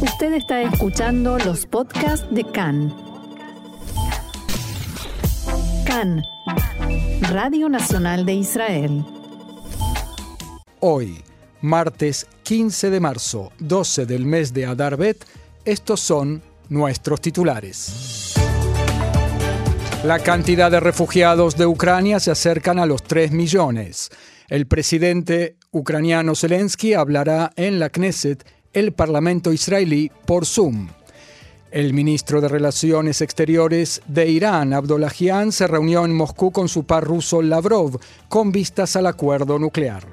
Usted está escuchando los podcasts de CAN. CAN, Radio Nacional de Israel. Hoy, martes 15 de marzo, 12 del mes de Adar Bet, estos son nuestros titulares. La cantidad de refugiados de Ucrania se acercan a los 3 millones. El presidente ucraniano Zelensky hablará en la Knesset, el Parlamento israelí, por Zoom. El ministro de Relaciones Exteriores de Irán, Abdollahian, se reunió en Moscú con su par ruso Lavrov con vistas al acuerdo nuclear.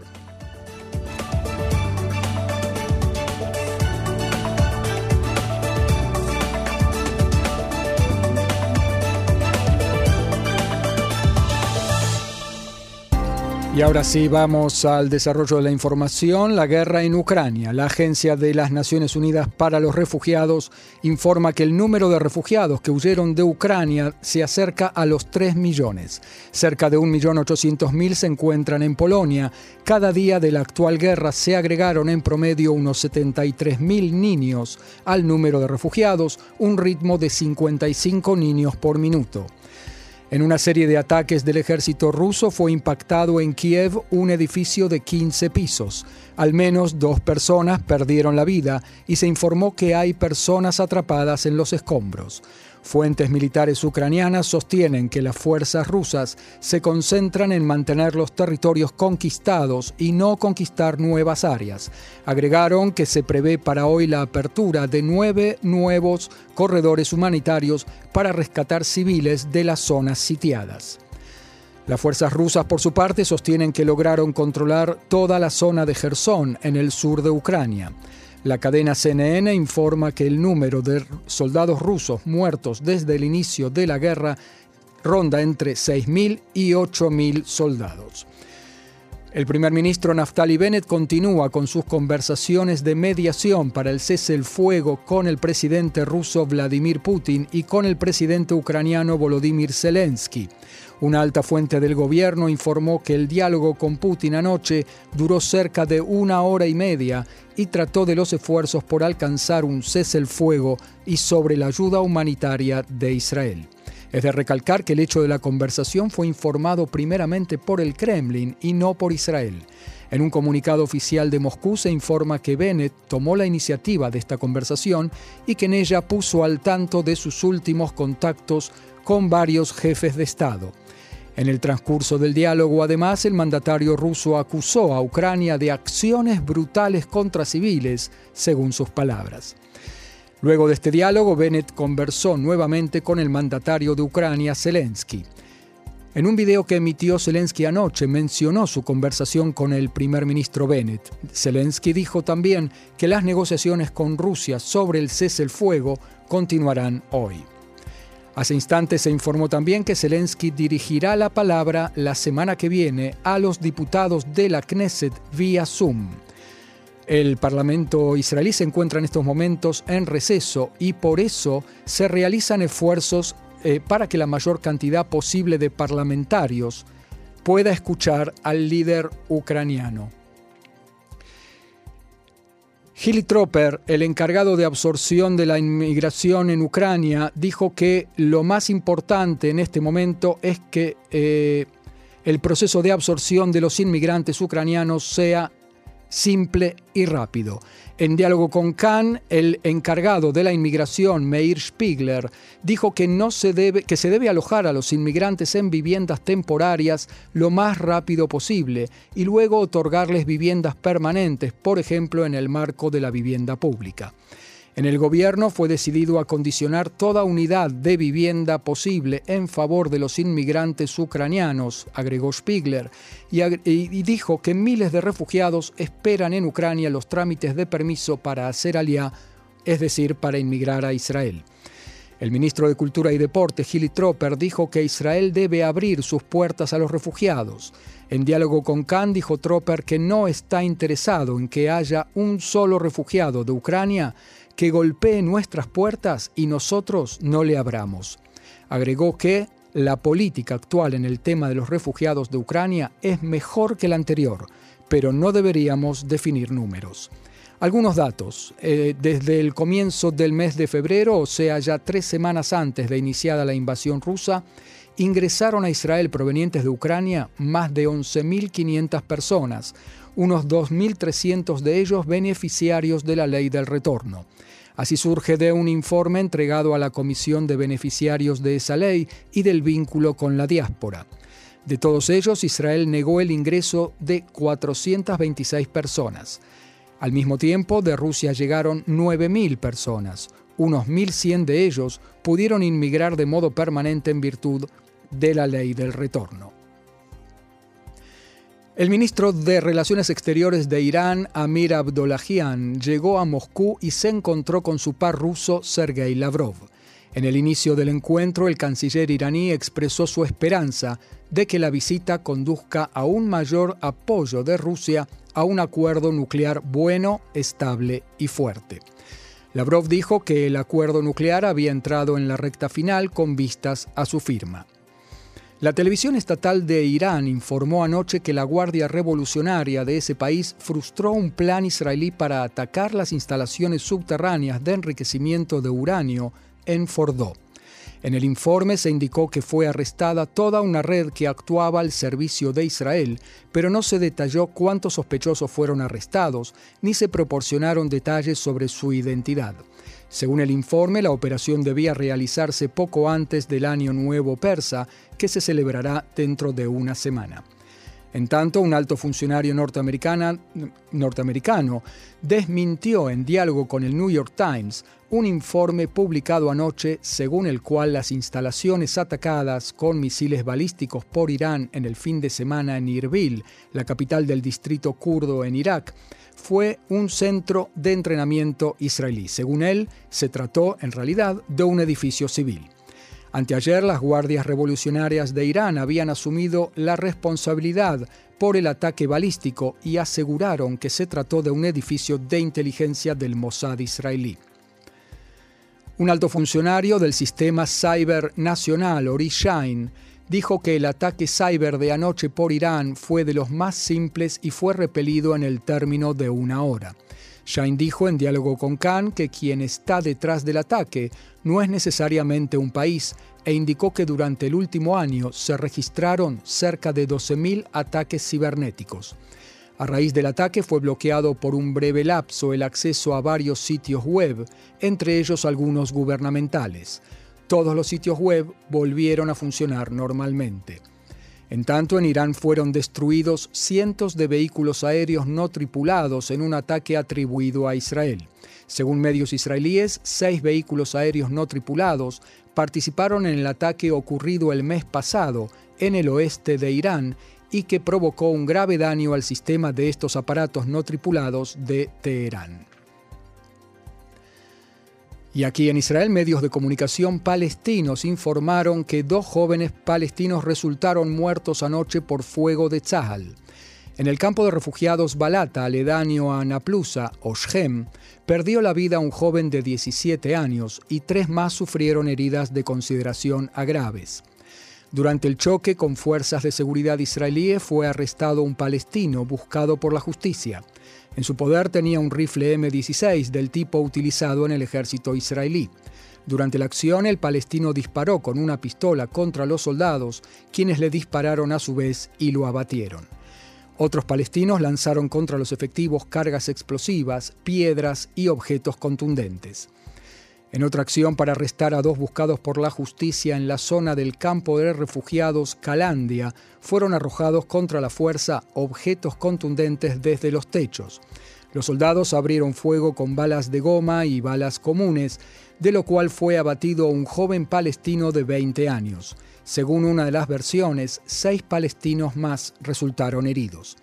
Y ahora sí vamos al desarrollo de la información. La guerra en Ucrania. La Agencia de las Naciones Unidas para los Refugiados informa que el número de refugiados que huyeron de Ucrania se acerca a los 3 millones. Cerca de 1.800.000 se encuentran en Polonia. Cada día de la actual guerra se agregaron en promedio unos 73.000 niños al número de refugiados, un ritmo de 55 niños por minuto. En una serie de ataques del ejército ruso fue impactado en Kiev un edificio de 15 pisos. Al menos dos personas perdieron la vida y se informó que hay personas atrapadas en los escombros. Fuentes militares ucranianas sostienen que las fuerzas rusas se concentran en mantener los territorios conquistados y no conquistar nuevas áreas. Agregaron que se prevé para hoy la apertura de nueve nuevos corredores humanitarios para rescatar civiles de las zonas sitiadas. Las fuerzas rusas, por su parte, sostienen que lograron controlar toda la zona de Gerson, en el sur de Ucrania. La cadena CNN informa que el número de soldados rusos muertos desde el inicio de la guerra ronda entre 6.000 y 8.000 soldados. El primer ministro Naftali Bennett continúa con sus conversaciones de mediación para el cese el fuego con el presidente ruso Vladimir Putin y con el presidente ucraniano Volodymyr Zelensky. Una alta fuente del gobierno informó que el diálogo con Putin anoche duró cerca de una hora y media y trató de los esfuerzos por alcanzar un cese el fuego y sobre la ayuda humanitaria de Israel. Es de recalcar que el hecho de la conversación fue informado primeramente por el Kremlin y no por Israel. En un comunicado oficial de Moscú se informa que Bennett tomó la iniciativa de esta conversación y que en ella puso al tanto de sus últimos contactos con varios jefes de Estado. En el transcurso del diálogo, además, el mandatario ruso acusó a Ucrania de acciones brutales contra civiles, según sus palabras. Luego de este diálogo, Bennett conversó nuevamente con el mandatario de Ucrania, Zelensky. En un video que emitió Zelensky anoche mencionó su conversación con el primer ministro Bennett. Zelensky dijo también que las negociaciones con Rusia sobre el cese el fuego continuarán hoy. Hace instantes se informó también que Zelensky dirigirá la palabra la semana que viene a los diputados de la Knesset vía Zoom. El Parlamento israelí se encuentra en estos momentos en receso y por eso se realizan esfuerzos eh, para que la mayor cantidad posible de parlamentarios pueda escuchar al líder ucraniano. Gilly Tropper, el encargado de absorción de la inmigración en Ucrania, dijo que lo más importante en este momento es que eh, el proceso de absorción de los inmigrantes ucranianos sea simple y rápido. En diálogo con Khan, el encargado de la inmigración, Meir Spiegler, dijo que, no se debe, que se debe alojar a los inmigrantes en viviendas temporarias lo más rápido posible y luego otorgarles viviendas permanentes, por ejemplo en el marco de la vivienda pública. En el gobierno fue decidido acondicionar toda unidad de vivienda posible en favor de los inmigrantes ucranianos, agregó Spiegler, y, dijo que miles de refugiados esperan en Ucrania los trámites de permiso para hacer aliá, es decir, para inmigrar a Israel. El ministro de Cultura y Deporte, Gilly Tropper, dijo que Israel debe abrir sus puertas a los refugiados. En diálogo con Khan, dijo Tropper que no está interesado en que haya un solo refugiado de Ucrania que golpee nuestras puertas y nosotros no le abramos. Agregó que la política actual en el tema de los refugiados de Ucrania es mejor que la anterior, pero no deberíamos definir números. Algunos datos. Eh, desde el comienzo del mes de febrero, o sea, ya tres semanas antes de iniciada la invasión rusa, ingresaron a Israel provenientes de Ucrania más de 11.500 personas, unos 2.300 de ellos beneficiarios de la ley del retorno. Así surge de un informe entregado a la Comisión de Beneficiarios de esa ley y del vínculo con la diáspora. De todos ellos, Israel negó el ingreso de 426 personas. Al mismo tiempo, de Rusia llegaron 9.000 personas. Unos 1.100 de ellos pudieron inmigrar de modo permanente en virtud de la ley del retorno. El ministro de Relaciones Exteriores de Irán, Amir Abdollahian, llegó a Moscú y se encontró con su par ruso Sergei Lavrov. En el inicio del encuentro, el canciller iraní expresó su esperanza de que la visita conduzca a un mayor apoyo de Rusia a un acuerdo nuclear bueno, estable y fuerte. Lavrov dijo que el acuerdo nuclear había entrado en la recta final con vistas a su firma. La televisión estatal de Irán informó anoche que la Guardia Revolucionaria de ese país frustró un plan israelí para atacar las instalaciones subterráneas de enriquecimiento de uranio en Fordó. En el informe se indicó que fue arrestada toda una red que actuaba al servicio de Israel, pero no se detalló cuántos sospechosos fueron arrestados, ni se proporcionaron detalles sobre su identidad. Según el informe, la operación debía realizarse poco antes del Año Nuevo Persa, que se celebrará dentro de una semana. En tanto, un alto funcionario norteamericano desmintió en diálogo con el New York Times un informe publicado anoche según el cual las instalaciones atacadas con misiles balísticos por Irán en el fin de semana en Irbil, la capital del distrito kurdo en Irak, fue un centro de entrenamiento israelí. Según él, se trató en realidad de un edificio civil. Anteayer las guardias revolucionarias de Irán habían asumido la responsabilidad por el ataque balístico y aseguraron que se trató de un edificio de inteligencia del Mossad israelí. Un alto funcionario del sistema cyber nacional, Ori Shain, dijo que el ataque cyber de anoche por Irán fue de los más simples y fue repelido en el término de una hora. Shain dijo en diálogo con Khan que quien está detrás del ataque no es necesariamente un país e indicó que durante el último año se registraron cerca de 12.000 ataques cibernéticos. A raíz del ataque fue bloqueado por un breve lapso el acceso a varios sitios web, entre ellos algunos gubernamentales. Todos los sitios web volvieron a funcionar normalmente. En tanto, en Irán fueron destruidos cientos de vehículos aéreos no tripulados en un ataque atribuido a Israel. Según medios israelíes, seis vehículos aéreos no tripulados participaron en el ataque ocurrido el mes pasado en el oeste de Irán y que provocó un grave daño al sistema de estos aparatos no tripulados de Teherán. Y aquí en Israel, medios de comunicación palestinos informaron que dos jóvenes palestinos resultaron muertos anoche por fuego de Tzahal. En el campo de refugiados Balata, aledaño a Naplusa o perdió la vida un joven de 17 años y tres más sufrieron heridas de consideración a graves. Durante el choque con fuerzas de seguridad israelíes fue arrestado un palestino buscado por la justicia. En su poder tenía un rifle M16 del tipo utilizado en el ejército israelí. Durante la acción, el palestino disparó con una pistola contra los soldados, quienes le dispararon a su vez y lo abatieron. Otros palestinos lanzaron contra los efectivos cargas explosivas, piedras y objetos contundentes. En otra acción para arrestar a dos buscados por la justicia en la zona del campo de refugiados Calandia, fueron arrojados contra la fuerza objetos contundentes desde los techos. Los soldados abrieron fuego con balas de goma y balas comunes, de lo cual fue abatido un joven palestino de 20 años. Según una de las versiones, seis palestinos más resultaron heridos.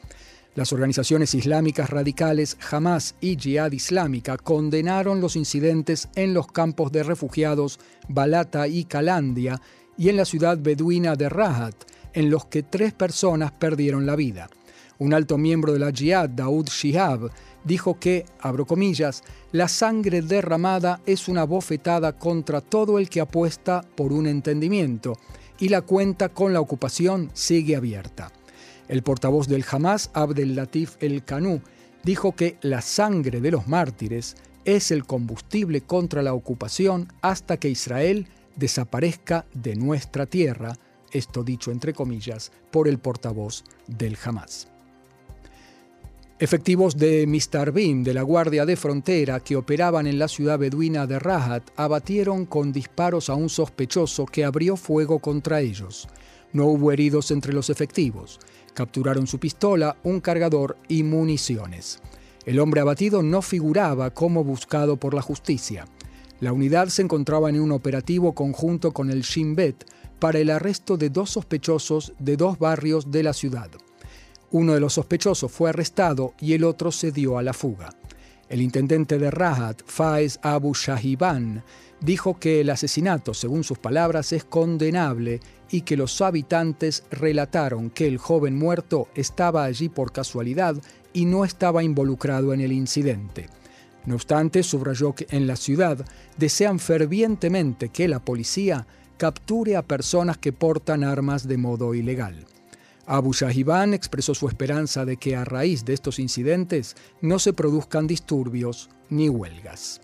Las organizaciones islámicas radicales Hamas y Jihad Islámica condenaron los incidentes en los campos de refugiados Balata y Calandia y en la ciudad beduina de Rahat, en los que tres personas perdieron la vida. Un alto miembro de la Jihad, Daoud Shihab, dijo que, abro comillas, la sangre derramada es una bofetada contra todo el que apuesta por un entendimiento y la cuenta con la ocupación sigue abierta. El portavoz del Hamas, Abdel Latif El Kanú, dijo que la sangre de los mártires es el combustible contra la ocupación hasta que Israel desaparezca de nuestra tierra, esto dicho entre comillas por el portavoz del Hamas. Efectivos de Mistarbim, de la Guardia de Frontera, que operaban en la ciudad beduina de Rahat, abatieron con disparos a un sospechoso que abrió fuego contra ellos. No hubo heridos entre los efectivos. Capturaron su pistola, un cargador y municiones. El hombre abatido no figuraba como buscado por la justicia. La unidad se encontraba en un operativo conjunto con el Shin Bet para el arresto de dos sospechosos de dos barrios de la ciudad. Uno de los sospechosos fue arrestado y el otro se dio a la fuga. El intendente de Rahat, Faiz Abu Shahiban, dijo que el asesinato, según sus palabras, es condenable y que los habitantes relataron que el joven muerto estaba allí por casualidad y no estaba involucrado en el incidente. No obstante, subrayó que en la ciudad desean fervientemente que la policía capture a personas que portan armas de modo ilegal. Abu Shahiban expresó su esperanza de que a raíz de estos incidentes no se produzcan disturbios ni huelgas.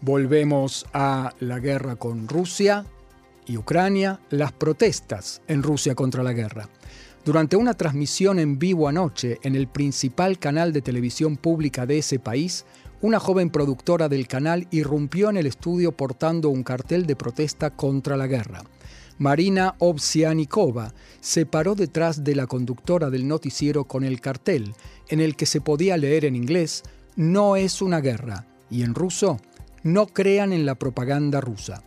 Volvemos a la guerra con Rusia y Ucrania, las protestas en Rusia contra la guerra. Durante una transmisión en vivo anoche en el principal canal de televisión pública de ese país, una joven productora del canal irrumpió en el estudio portando un cartel de protesta contra la guerra. Marina Ovsianikova se paró detrás de la conductora del noticiero con el cartel, en el que se podía leer en inglés, No es una guerra, y en ruso, No crean en la propaganda rusa.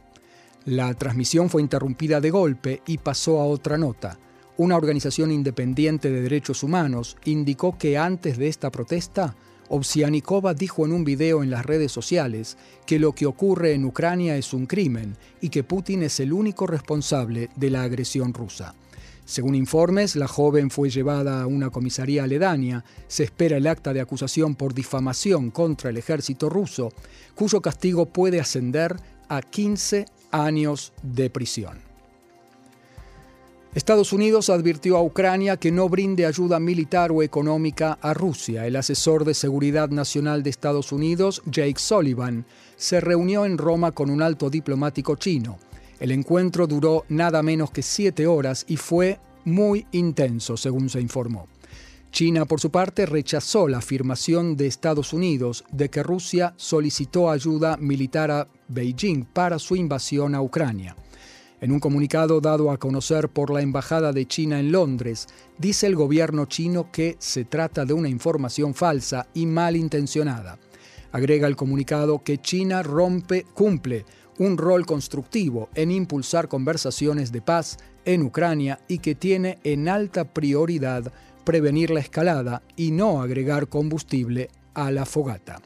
La transmisión fue interrumpida de golpe y pasó a otra nota. Una organización independiente de derechos humanos indicó que antes de esta protesta, Ovsianikova dijo en un video en las redes sociales que lo que ocurre en Ucrania es un crimen y que Putin es el único responsable de la agresión rusa. Según informes, la joven fue llevada a una comisaría aledaña. Se espera el acta de acusación por difamación contra el ejército ruso, cuyo castigo puede ascender a 15 años de prisión. Estados Unidos advirtió a Ucrania que no brinde ayuda militar o económica a Rusia. El asesor de Seguridad Nacional de Estados Unidos, Jake Sullivan, se reunió en Roma con un alto diplomático chino. El encuentro duró nada menos que siete horas y fue muy intenso, según se informó. China, por su parte, rechazó la afirmación de Estados Unidos de que Rusia solicitó ayuda militar a Beijing para su invasión a Ucrania. En un comunicado dado a conocer por la Embajada de China en Londres, dice el gobierno chino que se trata de una información falsa y malintencionada. Agrega el comunicado que China rompe, cumple un rol constructivo en impulsar conversaciones de paz en Ucrania y que tiene en alta prioridad prevenir la escalada y no agregar combustible a la fogata.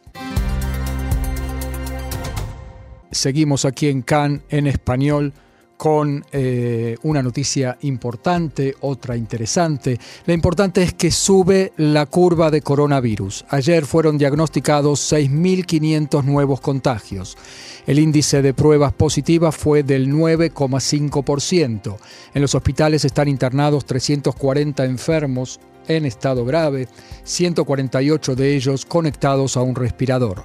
Seguimos aquí en Cannes en español con eh, una noticia importante, otra interesante. La importante es que sube la curva de coronavirus. Ayer fueron diagnosticados 6.500 nuevos contagios. El índice de pruebas positivas fue del 9,5%. En los hospitales están internados 340 enfermos en estado grave, 148 de ellos conectados a un respirador.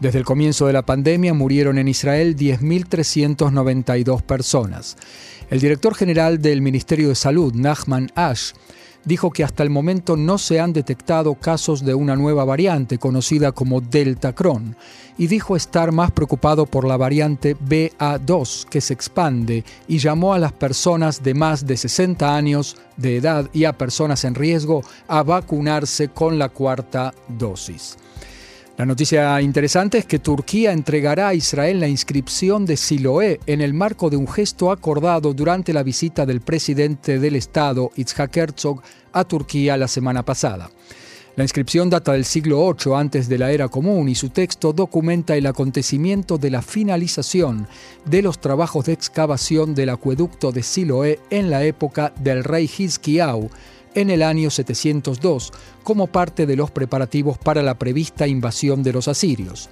Desde el comienzo de la pandemia murieron en Israel 10.392 personas. El director general del Ministerio de Salud, Nachman Ash, dijo que hasta el momento no se han detectado casos de una nueva variante conocida como Delta Cron y dijo estar más preocupado por la variante BA2 que se expande y llamó a las personas de más de 60 años de edad y a personas en riesgo a vacunarse con la cuarta dosis. La noticia interesante es que Turquía entregará a Israel la inscripción de Siloé en el marco de un gesto acordado durante la visita del presidente del Estado, Itzhak Herzog, a Turquía la semana pasada. La inscripción data del siglo VIII antes de la era común y su texto documenta el acontecimiento de la finalización de los trabajos de excavación del acueducto de Siloé en la época del rey Hizkiau, en el año 702 como parte de los preparativos para la prevista invasión de los asirios.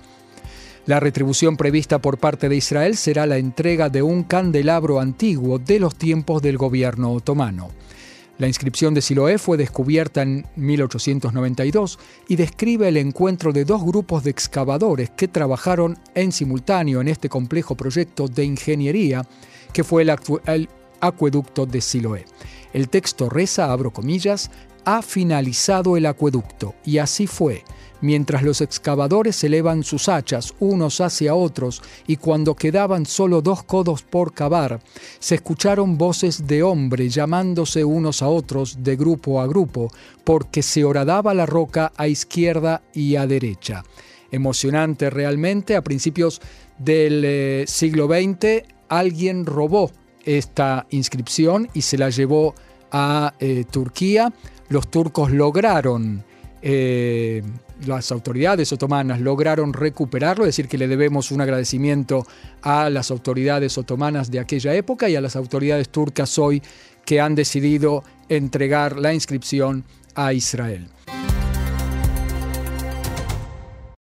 La retribución prevista por parte de Israel será la entrega de un candelabro antiguo de los tiempos del gobierno otomano. La inscripción de Siloé fue descubierta en 1892 y describe el encuentro de dos grupos de excavadores que trabajaron en simultáneo en este complejo proyecto de ingeniería que fue el, el acueducto de Siloé. El texto reza, abro comillas, ha finalizado el acueducto, y así fue mientras los excavadores elevan sus hachas unos hacia otros y cuando quedaban solo dos codos por cavar, se escucharon voces de hombre llamándose unos a otros de grupo a grupo, porque se horadaba la roca a izquierda y a derecha. Emocionante realmente, a principios del eh, siglo XX alguien robó esta inscripción y se la llevó a eh, Turquía. Los turcos lograron eh, las autoridades otomanas lograron recuperarlo, es decir, que le debemos un agradecimiento a las autoridades otomanas de aquella época y a las autoridades turcas hoy que han decidido entregar la inscripción a Israel.